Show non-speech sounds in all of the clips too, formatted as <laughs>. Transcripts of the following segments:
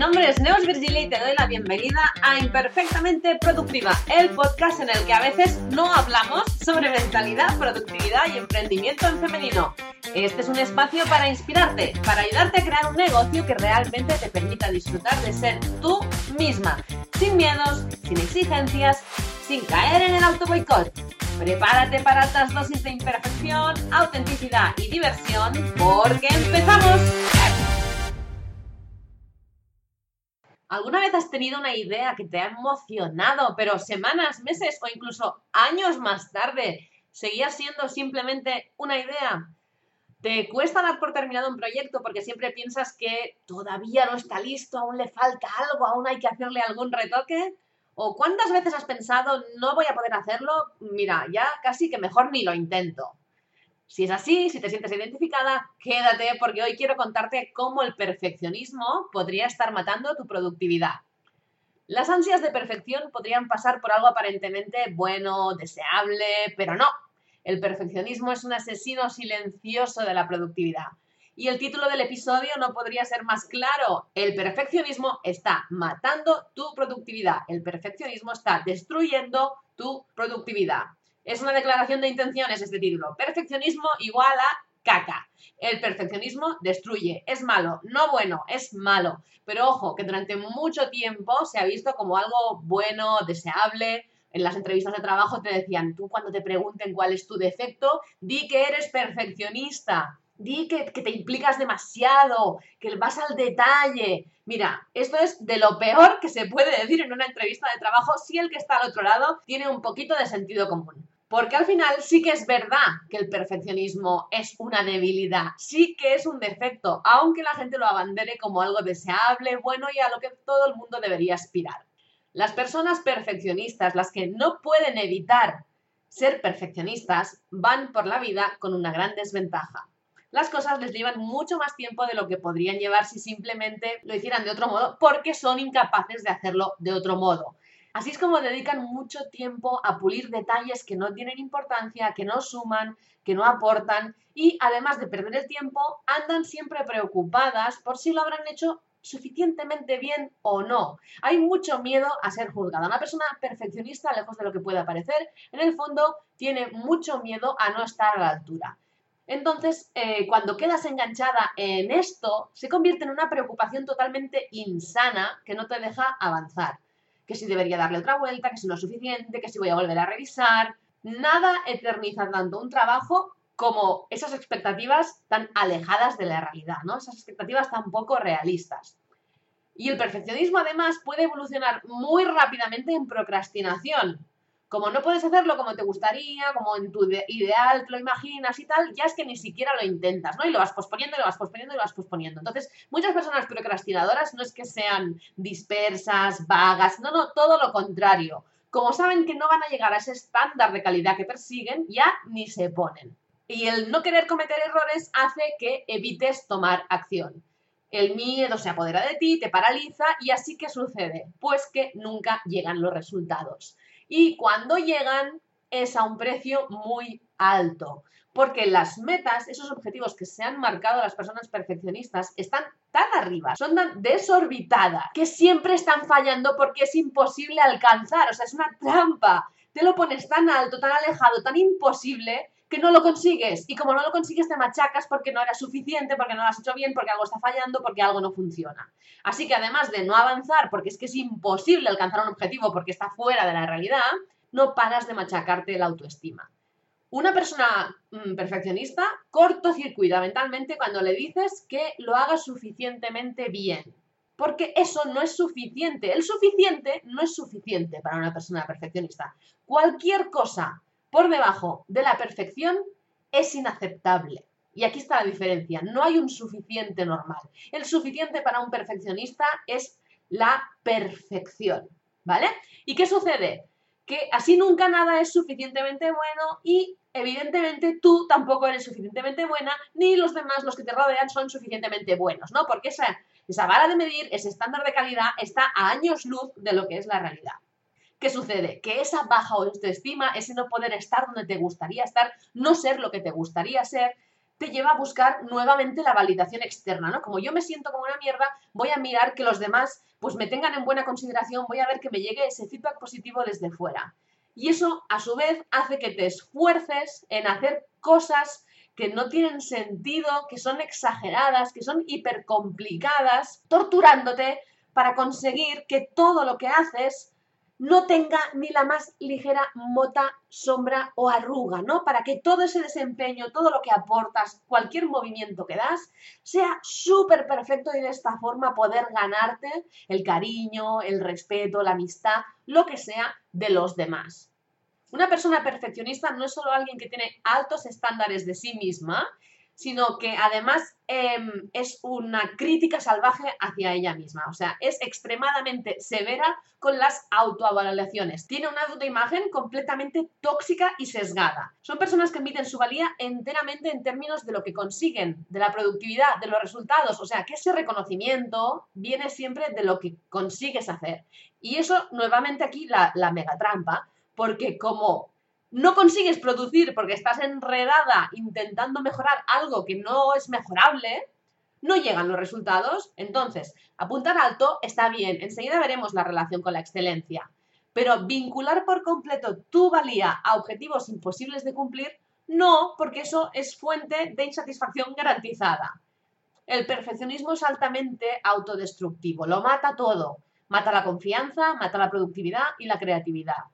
nombre es Neos Virgilia y te doy la bienvenida a Imperfectamente Productiva, el podcast en el que a veces no hablamos sobre mentalidad, productividad y emprendimiento en femenino. Este es un espacio para inspirarte, para ayudarte a crear un negocio que realmente te permita disfrutar de ser tú misma, sin miedos, sin exigencias, sin caer en el auto boicot. Prepárate para altas dosis de imperfección, autenticidad y diversión, porque empezamos. ¿Alguna vez has tenido una idea que te ha emocionado, pero semanas, meses o incluso años más tarde seguía siendo simplemente una idea? ¿Te cuesta dar por terminado un proyecto porque siempre piensas que todavía no está listo, aún le falta algo, aún hay que hacerle algún retoque? ¿O cuántas veces has pensado, no voy a poder hacerlo? Mira, ya casi que mejor ni lo intento. Si es así, si te sientes identificada, quédate porque hoy quiero contarte cómo el perfeccionismo podría estar matando tu productividad. Las ansias de perfección podrían pasar por algo aparentemente bueno, deseable, pero no. El perfeccionismo es un asesino silencioso de la productividad. Y el título del episodio no podría ser más claro. El perfeccionismo está matando tu productividad. El perfeccionismo está destruyendo tu productividad. Es una declaración de intenciones este título. Perfeccionismo igual a caca. El perfeccionismo destruye, es malo, no bueno, es malo. Pero ojo, que durante mucho tiempo se ha visto como algo bueno, deseable. En las entrevistas de trabajo te decían, tú cuando te pregunten cuál es tu defecto, di que eres perfeccionista. Di que, te implicas demasiado, que vas al detalle. Mira, esto es de lo peor que se puede decir en una entrevista de trabajo si el que está al otro lado tiene un poquito de sentido común. Porque al final sí que es verdad que el perfeccionismo es una debilidad, sí que es un defecto, aunque la gente lo abandere como algo deseable, bueno y a lo que todo el mundo debería aspirar. Las personas perfeccionistas, las que no pueden evitar ser perfeccionistas, van por la vida con una gran desventaja. Las cosas les llevan mucho más tiempo de lo que podrían llevar si simplemente lo hicieran de otro modo, porque son incapaces de hacerlo de otro modo. Así es como dedican mucho tiempo a pulir detalles que no tienen importancia, que no suman, que no aportan y además de perder el tiempo, andan siempre preocupadas por si lo habrán hecho suficientemente bien o no. Hay mucho miedo a ser juzgada. Una persona perfeccionista, lejos de lo que pueda parecer, en el fondo tiene mucho miedo a no estar a la altura. Entonces, eh, cuando quedas enganchada en esto, se convierte en una preocupación totalmente insana que no te deja avanzar que si debería darle otra vuelta, que si no es suficiente, que si voy a volver a revisar. Nada eterniza tanto un trabajo como esas expectativas tan alejadas de la realidad, ¿no? Esas expectativas tan poco realistas. Y el perfeccionismo además puede evolucionar muy rápidamente en procrastinación, como no puedes hacerlo como te gustaría, como en tu ideal te lo imaginas y tal, ya es que ni siquiera lo intentas, ¿no? Y lo vas posponiendo, y lo vas posponiendo, y lo vas posponiendo. Entonces, muchas personas procrastinadoras no es que sean dispersas, vagas, no, no, todo lo contrario. Como saben que no van a llegar a ese estándar de calidad que persiguen, ya ni se ponen. Y el no querer cometer errores hace que evites tomar acción. El miedo se apodera de ti, te paraliza y así que sucede, pues que nunca llegan los resultados y cuando llegan es a un precio muy alto. Porque las metas, esos objetivos que se han marcado las personas perfeccionistas, están tan arriba, son tan desorbitadas, que siempre están fallando porque es imposible alcanzar. O sea, es una trampa. Te lo pones tan alto, tan alejado, tan imposible que no lo consigues. Y como no lo consigues, te machacas porque no era suficiente, porque no lo has hecho bien, porque algo está fallando, porque algo no funciona. Así que además de no avanzar, porque es que es imposible alcanzar un objetivo porque está fuera de la realidad, no paras de machacarte la autoestima. Una persona mm, perfeccionista cortocircuita mentalmente cuando le dices que lo haga suficientemente bien. Porque eso no es suficiente. El suficiente no es suficiente para una persona perfeccionista. Cualquier cosa por debajo de la perfección es inaceptable. Y aquí está la diferencia. No hay un suficiente normal. El suficiente para un perfeccionista es la perfección. ¿Vale? ¿Y qué sucede? Que así nunca nada es suficientemente bueno y evidentemente tú tampoco eres suficientemente buena ni los demás, los que te rodean, son suficientemente buenos, ¿no? Porque esa, esa vara de medir, ese estándar de calidad está a años luz de lo que es la realidad. ¿Qué sucede? Que esa baja autoestima, ese no poder estar donde te gustaría estar, no ser lo que te gustaría ser, te lleva a buscar nuevamente la validación externa, ¿no? Como yo me siento como una mierda, voy a mirar que los demás pues me tengan en buena consideración, voy a ver que me llegue ese feedback positivo desde fuera. Y eso, a su vez, hace que te esfuerces en hacer cosas que no tienen sentido, que son exageradas, que son hipercomplicadas, torturándote para conseguir que todo lo que haces no tenga ni la más ligera mota, sombra o arruga, ¿no? Para que todo ese desempeño, todo lo que aportas, cualquier movimiento que das, sea súper perfecto y de esta forma poder ganarte el cariño, el respeto, la amistad, lo que sea de los demás. Una persona perfeccionista no es solo alguien que tiene altos estándares de sí misma, sino que además em, es una crítica salvaje hacia ella misma. O sea, es extremadamente severa con las autoevaluaciones. Tiene una autoimagen completamente tóxica y sesgada. Son personas que miden su valía enteramente en términos de lo que consiguen, de la productividad, de los resultados. O sea, que ese reconocimiento viene siempre de lo que consigues hacer. Y eso, nuevamente aquí, la, la mega trampa, porque como no consigues producir porque estás enredada intentando mejorar algo que no es mejorable, no llegan los resultados. Entonces, apuntar alto está bien, enseguida veremos la relación con la excelencia, pero vincular por completo tu valía a objetivos imposibles de cumplir, no, porque eso es fuente de insatisfacción garantizada. El perfeccionismo es altamente autodestructivo, lo mata todo. Mata la confianza, mata la productividad y la creatividad.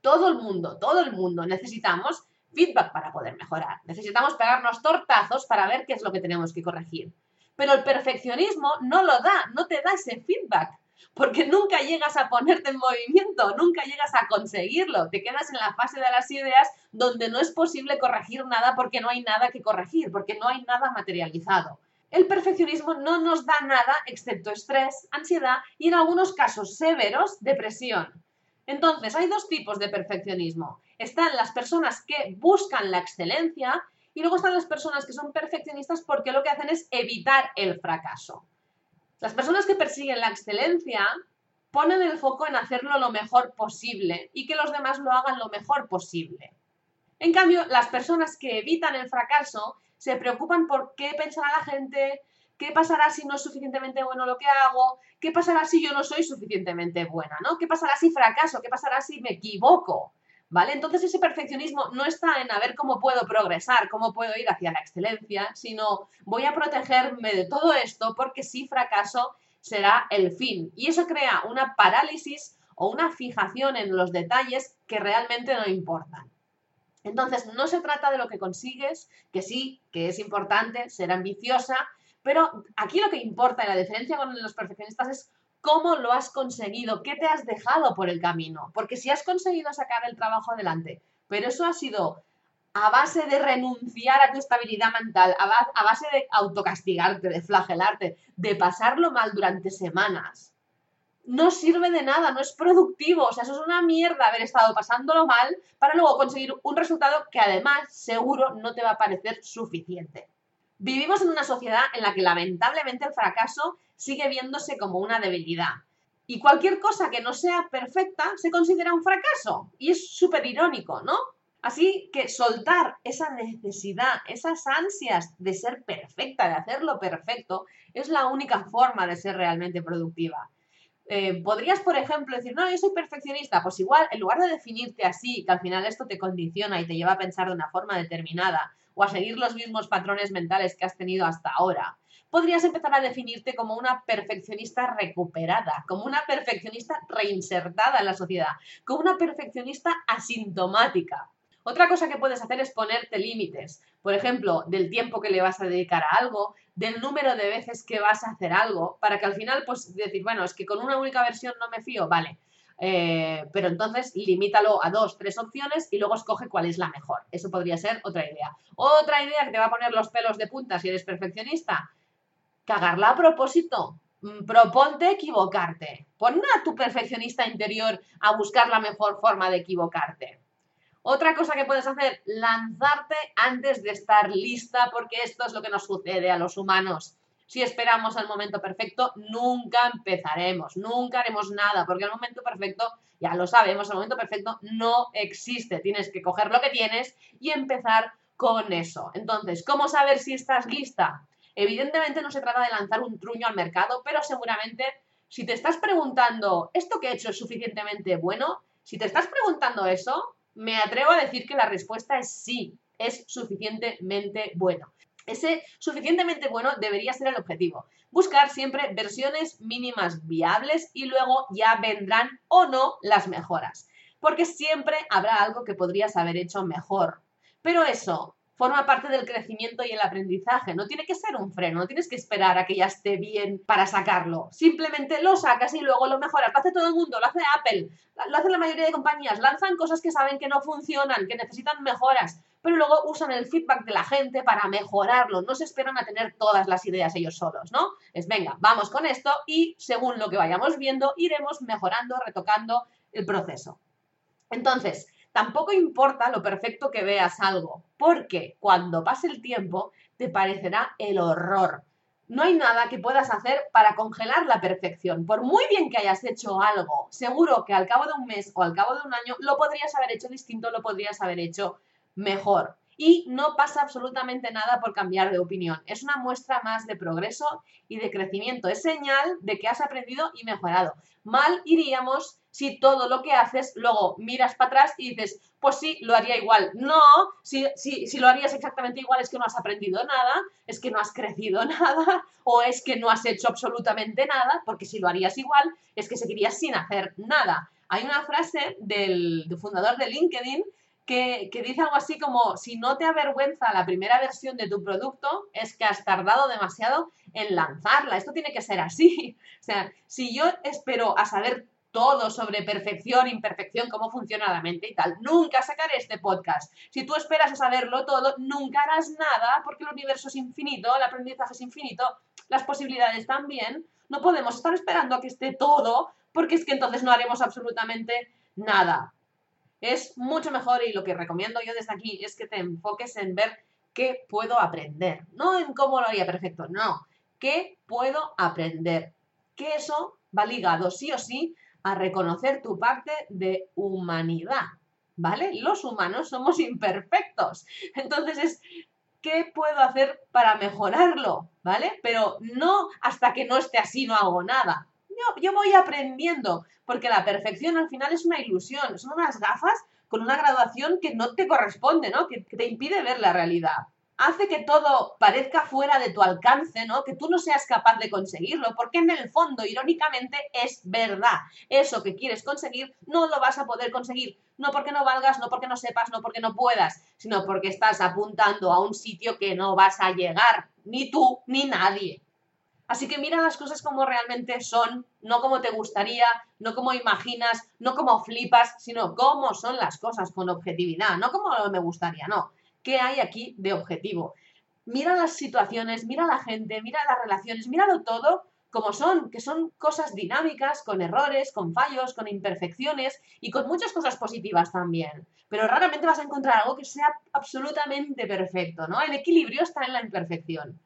Todo el mundo, todo el mundo necesitamos feedback para poder mejorar. Necesitamos pegarnos tortazos para ver qué es lo que tenemos que corregir. Pero el perfeccionismo no lo da, no te da ese feedback, porque nunca llegas a ponerte en movimiento, nunca llegas a conseguirlo. Te quedas en la fase de las ideas donde no es posible corregir nada porque no hay nada que corregir, porque no hay nada materializado. El perfeccionismo no nos da nada excepto estrés, ansiedad y en algunos casos severos depresión. Entonces, hay dos tipos de perfeccionismo. Están las personas que buscan la excelencia y luego están las personas que son perfeccionistas porque lo que hacen es evitar el fracaso. Las personas que persiguen la excelencia ponen el foco en hacerlo lo mejor posible y que los demás lo hagan lo mejor posible. En cambio, las personas que evitan el fracaso se preocupan por qué pensará la gente, ¿Qué pasará si no es suficientemente bueno lo que hago? ¿Qué pasará si yo no soy suficientemente buena? ¿no? ¿Qué pasará si fracaso? ¿Qué pasará si me equivoco? ¿Vale? Entonces ese perfeccionismo no está en a ver cómo puedo progresar, cómo puedo ir hacia la excelencia, sino voy a protegerme de todo esto porque si fracaso será el fin. Y eso crea una parálisis o una fijación en los detalles que realmente no importan. Entonces, no se trata de lo que consigues, que sí, que es importante ser ambiciosa, pero aquí lo que importa y la diferencia con los perfeccionistas es cómo lo has conseguido, qué te has dejado por el camino. Porque si has conseguido sacar el trabajo adelante, pero eso ha sido a base de renunciar a tu estabilidad mental, a base de autocastigarte, de flagelarte, de pasarlo mal durante semanas, no sirve de nada, no es productivo. O sea, eso es una mierda haber estado pasándolo mal para luego conseguir un resultado que además seguro no te va a parecer suficiente. Vivimos en una sociedad en la que lamentablemente el fracaso sigue viéndose como una debilidad. Y cualquier cosa que no sea perfecta se considera un fracaso. Y es súper irónico, ¿no? Así que soltar esa necesidad, esas ansias de ser perfecta, de hacerlo perfecto, es la única forma de ser realmente productiva. Eh, podrías, por ejemplo, decir, no, yo soy perfeccionista. Pues igual, en lugar de definirte así, que al final esto te condiciona y te lleva a pensar de una forma determinada, o a seguir los mismos patrones mentales que has tenido hasta ahora, podrías empezar a definirte como una perfeccionista recuperada, como una perfeccionista reinsertada en la sociedad, como una perfeccionista asintomática. Otra cosa que puedes hacer es ponerte límites, por ejemplo, del tiempo que le vas a dedicar a algo, del número de veces que vas a hacer algo, para que al final, pues decir, bueno, es que con una única versión no me fío, vale, eh, pero entonces limítalo a dos, tres opciones y luego escoge cuál es la mejor. Eso podría ser otra idea. Otra idea que te va a poner los pelos de punta si eres perfeccionista. Cagarla a propósito. Mm, proponte equivocarte. Pon a tu perfeccionista interior a buscar la mejor forma de equivocarte. Otra cosa que puedes hacer, lanzarte antes de estar lista, porque esto es lo que nos sucede a los humanos si esperamos al momento perfecto, nunca empezaremos, nunca haremos nada, porque el momento perfecto, ya lo sabemos, el momento perfecto no existe. Tienes que coger lo que tienes y empezar con eso. Entonces, ¿cómo saber si estás lista? Evidentemente no se trata de lanzar un truño al mercado, pero seguramente si te estás preguntando, ¿esto que he hecho es suficientemente bueno? Si te estás preguntando eso, me atrevo a decir que la respuesta es sí, es suficientemente bueno. Ese suficientemente bueno debería ser el objetivo. Buscar siempre versiones mínimas viables y luego ya vendrán o no las mejoras. Porque siempre habrá algo que podrías haber hecho mejor. Pero eso forma parte del crecimiento y el aprendizaje. No tiene que ser un freno, no tienes que esperar a que ya esté bien para sacarlo. Simplemente lo sacas y luego lo mejoras. Lo hace todo el mundo, lo hace Apple, lo hace la mayoría de compañías. Lanzan cosas que saben que no funcionan, que necesitan mejoras, pero luego usan el feedback de la gente para mejorarlo. No se esperan a tener todas las ideas ellos solos, ¿no? Es venga, vamos con esto y según lo que vayamos viendo, iremos mejorando, retocando el proceso. Entonces, Tampoco importa lo perfecto que veas algo, porque cuando pase el tiempo te parecerá el horror. No hay nada que puedas hacer para congelar la perfección. Por muy bien que hayas hecho algo, seguro que al cabo de un mes o al cabo de un año lo podrías haber hecho distinto, lo podrías haber hecho mejor. Y no pasa absolutamente nada por cambiar de opinión. Es una muestra más de progreso y de crecimiento. Es señal de que has aprendido y mejorado. Mal iríamos si todo lo que haces luego miras para atrás y dices, pues sí, lo haría igual. No, si, si, si, lo harías exactamente igual es que no has aprendido nada, es que no has crecido <laughs> nada o es que no has hecho absolutamente nada, porque si lo harías igual es que seguirías sin hacer nada. Hay una frase del, fundador de LinkedIn que, que, dice algo así como, si no te avergüenza la primera versión de tu producto, es que has tardado demasiado en lanzarla. Esto tiene que ser así. <laughs> O sea, si yo espero a saber todo sobre perfección, imperfección, cómo funciona la mente y tal. Nunca sacaré este podcast. Si tú esperas a saberlo todo, nunca harás nada porque el universo es infinito, el aprendizaje es infinito, las posibilidades también. No podemos estar esperando a que esté todo porque es que entonces no haremos absolutamente nada. Es mucho mejor y lo que recomiendo yo desde aquí es que te enfoques en ver qué puedo aprender. No en cómo lo haría perfecto, no. ¿Qué puedo aprender? Que eso va ligado sí o sí a reconocer tu parte de humanidad, ¿vale? Los humanos somos <laughs> imperfectos. Entonces es, ¿qué puedo hacer para mejorarlo? ¿Vale? Pero no hasta que no esté así no hago nada. Yo, yo voy aprendiendo, porque la perfección al final es una ilusión, son unas gafas con una graduación que no te corresponde, ¿no? que te impide ver la realidad hace que todo parezca fuera de tu alcance, ¿no? Que tú no seas capaz de conseguirlo, porque en el fondo, irónicamente, es verdad. Eso que quieres conseguir no lo vas a poder conseguir. No porque no valgas, no porque no sepas, no porque no puedas, sino porque estás apuntando a un sitio que no vas a llegar, ni tú ni nadie. Así que mira las cosas como realmente son, no como te gustaría, no como imaginas, no como flipas, sino como son las cosas con objetividad, no como me gustaría, no qué hay aquí de objetivo. Mira las situaciones, mira la gente, mira las relaciones, míralo todo como son, que son cosas dinámicas, con errores, con fallos, con imperfecciones y con muchas cosas positivas también. Pero raramente vas a encontrar algo que sea absolutamente perfecto, ¿no? El equilibrio está en la imperfección.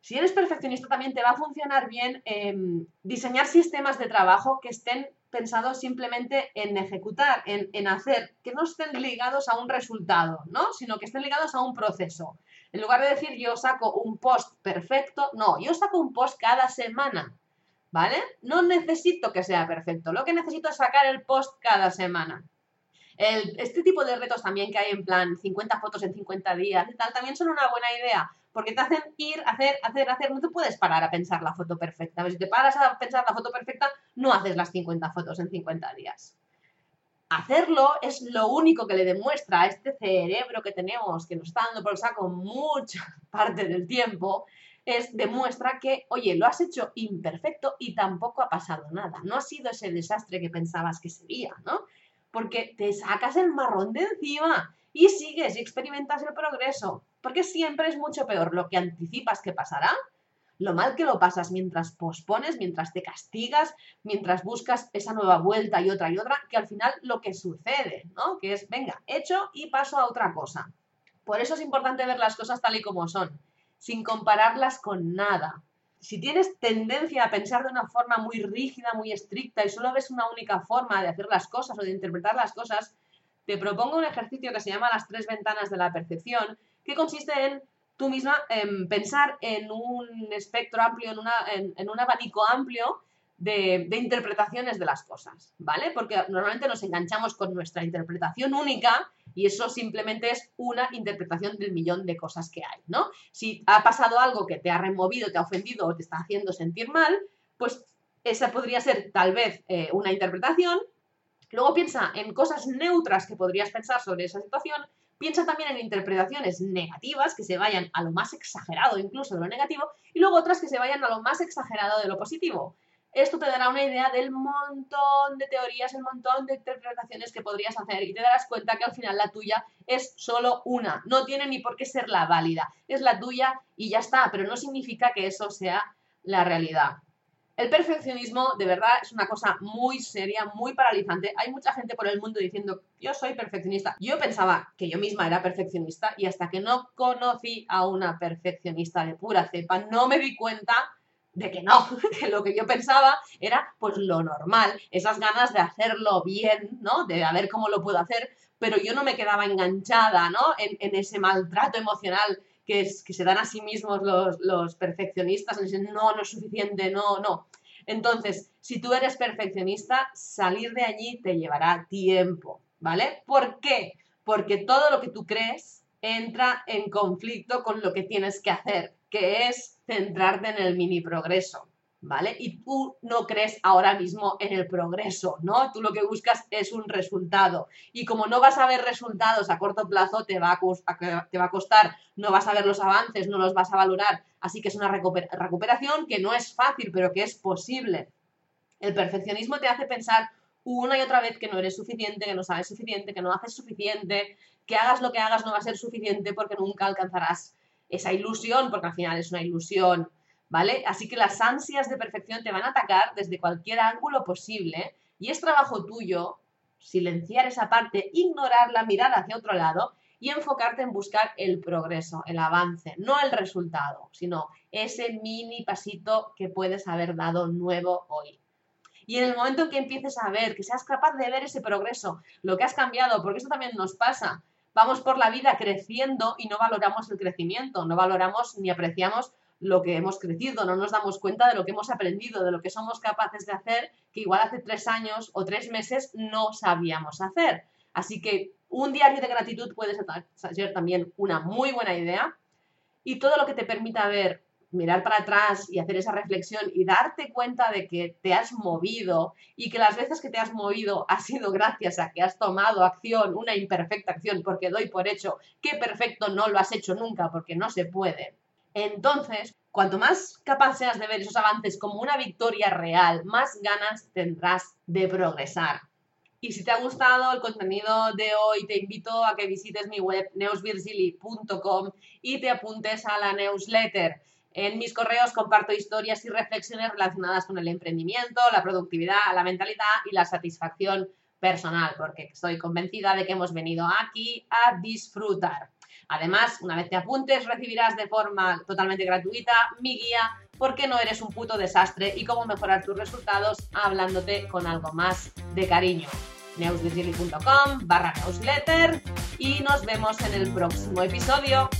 Si eres perfeccionista también te va a funcionar bien em, diseñar sistemas de trabajo que estén pensado simplemente en ejecutar, en, hacer, que no estén ligados a un resultado, ¿no? Sino que estén ligados a un proceso. En lugar de decir yo saco un post perfecto, no, yo saco un post cada semana, ¿vale? No necesito que sea perfecto, lo que necesito es sacar el post cada semana. este tipo de retos también que hay en plan 50 fotos en 50 días y tal, también son una buena idea, porque te hacen ir, hacer, hacer, hacer. No te puedes parar a pensar la foto perfecta. Si te paras a pensar la foto perfecta, no haces las 50 fotos en 50 días. Hacerlo es lo único que le demuestra a este cerebro que tenemos, que nos está dando por el saco mucha <laughs> parte del tiempo, es demuestra que, oye, lo has hecho imperfecto y tampoco ha pasado nada. No ha sido ese desastre que pensabas que sería, ¿no? Porque te sacas el marrón de encima y sigues y experimentas el progreso, porque siempre es mucho peor lo que anticipas que pasará, lo mal que lo pasas mientras pospones, mientras te castigas, mientras buscas esa nueva vuelta y otra y otra, que al final lo que sucede, ¿no? Que es, venga, hecho y paso a otra cosa. Por eso es importante ver las cosas tal y como son, sin compararlas con nada. Si tienes tendencia a pensar de una forma muy rígida, muy estricta y solo ves una única forma de hacer las cosas o de interpretar las cosas, te propongo un ejercicio que se llama las tres ventanas de la percepción, que consiste en tú misma en pensar en un espectro amplio, en, una, en, un abanico amplio de, de, interpretaciones de las cosas, ¿vale? Porque normalmente nos enganchamos con nuestra interpretación única y eso simplemente es una interpretación del millón de cosas que hay, ¿no? Si ha pasado algo que te ha removido, te ha ofendido o te está haciendo sentir mal, pues esa podría ser tal vez eh, una interpretación. Luego piensa en cosas neutras que podrías pensar sobre esa situación. Piensa también en interpretaciones negativas que se vayan a lo más exagerado incluso de lo negativo y luego otras que se vayan a lo más exagerado de lo positivo. Esto te dará una idea del montón de teorías, el montón de interpretaciones que podrías hacer y te darás cuenta que al final la tuya es solo una, no tiene ni por qué ser la válida, es la tuya y ya está, pero no significa que eso sea la realidad. El perfeccionismo de verdad es una cosa muy seria, muy paralizante. Hay mucha gente por el mundo diciendo, yo soy perfeccionista. Yo pensaba que yo misma era perfeccionista y hasta que no conocí a una perfeccionista de pura cepa, no me di cuenta de que no, <laughs> que lo que yo pensaba era pues lo normal, esas ganas de hacerlo bien, ¿no? De ver cómo lo puedo hacer, pero yo no me quedaba enganchada, ¿no? En, en ese maltrato emocional que, que se dan a sí mismos los, los perfeccionistas, dicen, no, no es suficiente, no, no. Entonces, si tú eres perfeccionista, salir de allí te llevará tiempo, ¿vale? ¿Por qué? Porque todo lo que tú crees entra en conflicto con lo que tienes que hacer, que es centrarte en el mini progreso. ¿Vale? Y tú no crees ahora mismo en el progreso, ¿no? Tú lo que buscas es un resultado. Y como no vas a ver resultados a corto plazo, te va a, te va a costar, no vas a ver los avances, no los vas a valorar. Así que es una recuperación que no es fácil, pero que es posible. El perfeccionismo te hace pensar una y otra vez que no eres suficiente, que no sabes suficiente, que no haces suficiente, que hagas lo que hagas no va a ser suficiente porque nunca alcanzarás esa ilusión, porque al final es una ilusión ¿vale? Así que las ansias de perfección te van a atacar desde cualquier ángulo posible y es trabajo tuyo silenciar esa parte, ignorarla, mirar hacia otro lado y enfocarte en buscar el progreso, el avance, no el resultado, sino ese mini pasito que puedes haber dado nuevo hoy. Y en el momento en que empieces a ver, que seas capaz de ver ese progreso, lo que has cambiado, porque eso también nos pasa, vamos por la vida creciendo y no valoramos el crecimiento, no valoramos ni apreciamos lo que hemos crecido, no nos damos cuenta de lo que hemos aprendido, de lo que somos capaces de hacer, que igual hace tres años o tres meses no sabíamos hacer. Así que un diario de gratitud puede ser también una muy buena idea y todo lo que te permita ver, mirar para atrás y hacer esa reflexión y darte cuenta de que te has movido y que las veces que te has movido ha sido gracias a que has tomado acción, una imperfecta acción, porque doy por hecho que perfecto no lo has hecho nunca porque no se puede entonces, cuanto más capaz seas de ver esos avances como una victoria real, más ganas tendrás de progresar. Y si te ha gustado el contenido de hoy, te invito a que visites mi web neusvirgili.com y te apuntes a la newsletter. En mis correos comparto historias y reflexiones relacionadas con el emprendimiento, la productividad, la mentalidad y la satisfacción personal, porque estoy convencida de que hemos venido aquí a disfrutar. Además, una vez te apuntes, recibirás de forma totalmente gratuita mi guía ¿Por qué no eres un puto desastre? y cómo mejorar tus resultados hablándote con algo más de cariño. neusvigili.com barra newsletter y nos vemos en el próximo episodio.